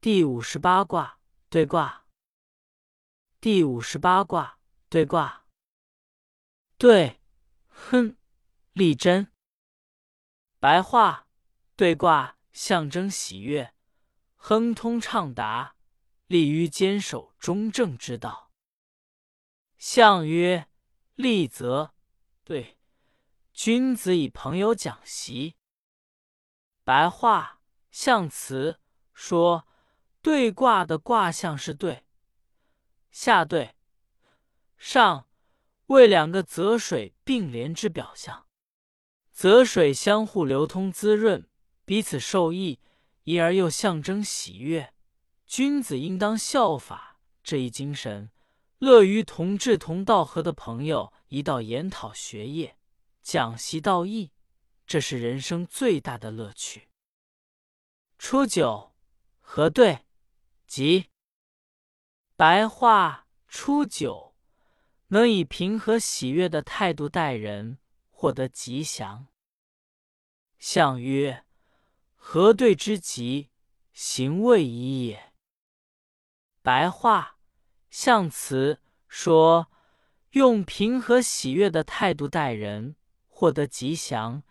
第五十八卦对卦。第五十八卦对卦。对，哼，利贞。白话对卦象征喜悦，亨通畅达，利于坚守中正之道。象曰：利则对，君子以朋友讲习。白话象辞说，对卦的卦象是对，下对，上为两个泽水并联之表象。泽水相互流通滋润，彼此受益，因而又象征喜悦。君子应当效法这一精神，乐于同志同道合的朋友一道研讨学业、讲习道义，这是人生最大的乐趣。初九，和对，吉。白话：初九，能以平和喜悦的态度待人。获得吉祥。象曰：何对之吉，行未已也。白话象辞说，用平和喜悦的态度待人，获得吉祥，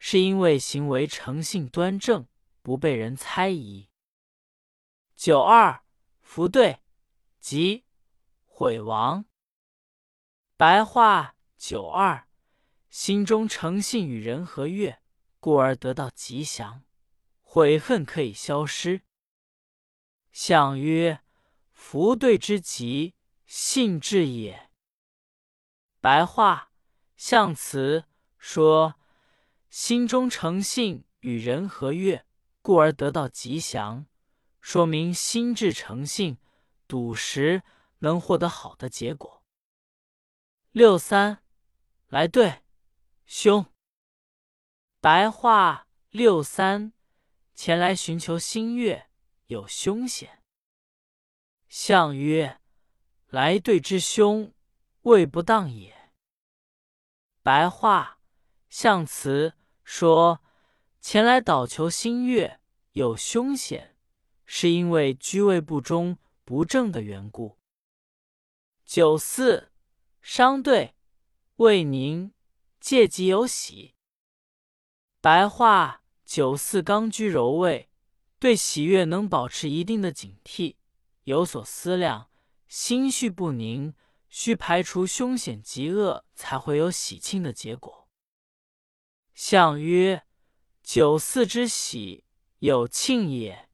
是因为行为诚信端正，不被人猜疑。九二，福对，吉，毁亡。白话九二。心中诚信与人和悦，故而得到吉祥；悔恨可以消失。象曰：福对之吉，信至也。白话象辞说：心中诚信与人和悦，故而得到吉祥，说明心智诚信、笃实，能获得好的结果。六三来对。凶。白话六三，前来寻求新月，有凶险。象曰：来对之凶，未不当也。白话象辞说，前来祷求新月有凶险，是因为居位不忠不正的缘故。九四，商对，未宁。借吉有喜。白话：九四刚居柔位，对喜悦能保持一定的警惕，有所思量，心绪不宁，需排除凶险极恶，才会有喜庆的结果。象曰：九四之喜，有庆也。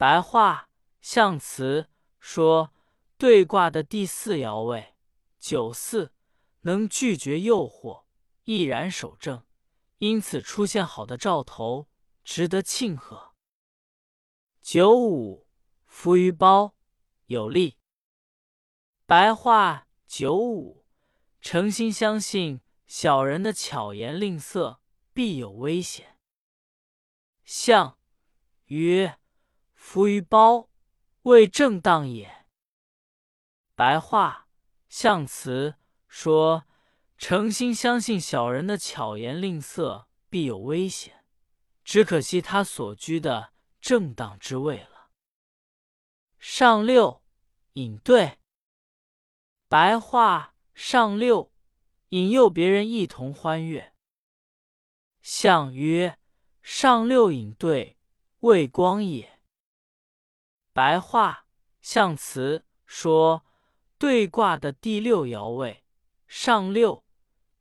白话象辞说，对卦的第四爻位九四。能拒绝诱惑，毅然守正，因此出现好的兆头，值得庆贺。九五，浮于包，有利。白话：九五，诚心相信小人的巧言令色，必有危险。象曰：浮于包，未正当也。白话：象辞。说：“诚心相信小人的巧言令色必有危险，只可惜他所居的正当之位了。”上六，引对。白话：上六，引诱别人一同欢悦。象曰：上六引对，未光也。白话象辞说，对卦的第六爻位。上六，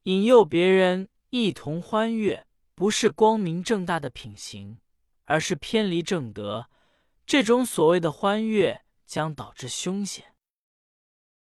引诱别人一同欢悦，不是光明正大的品行，而是偏离正德。这种所谓的欢悦，将导致凶险。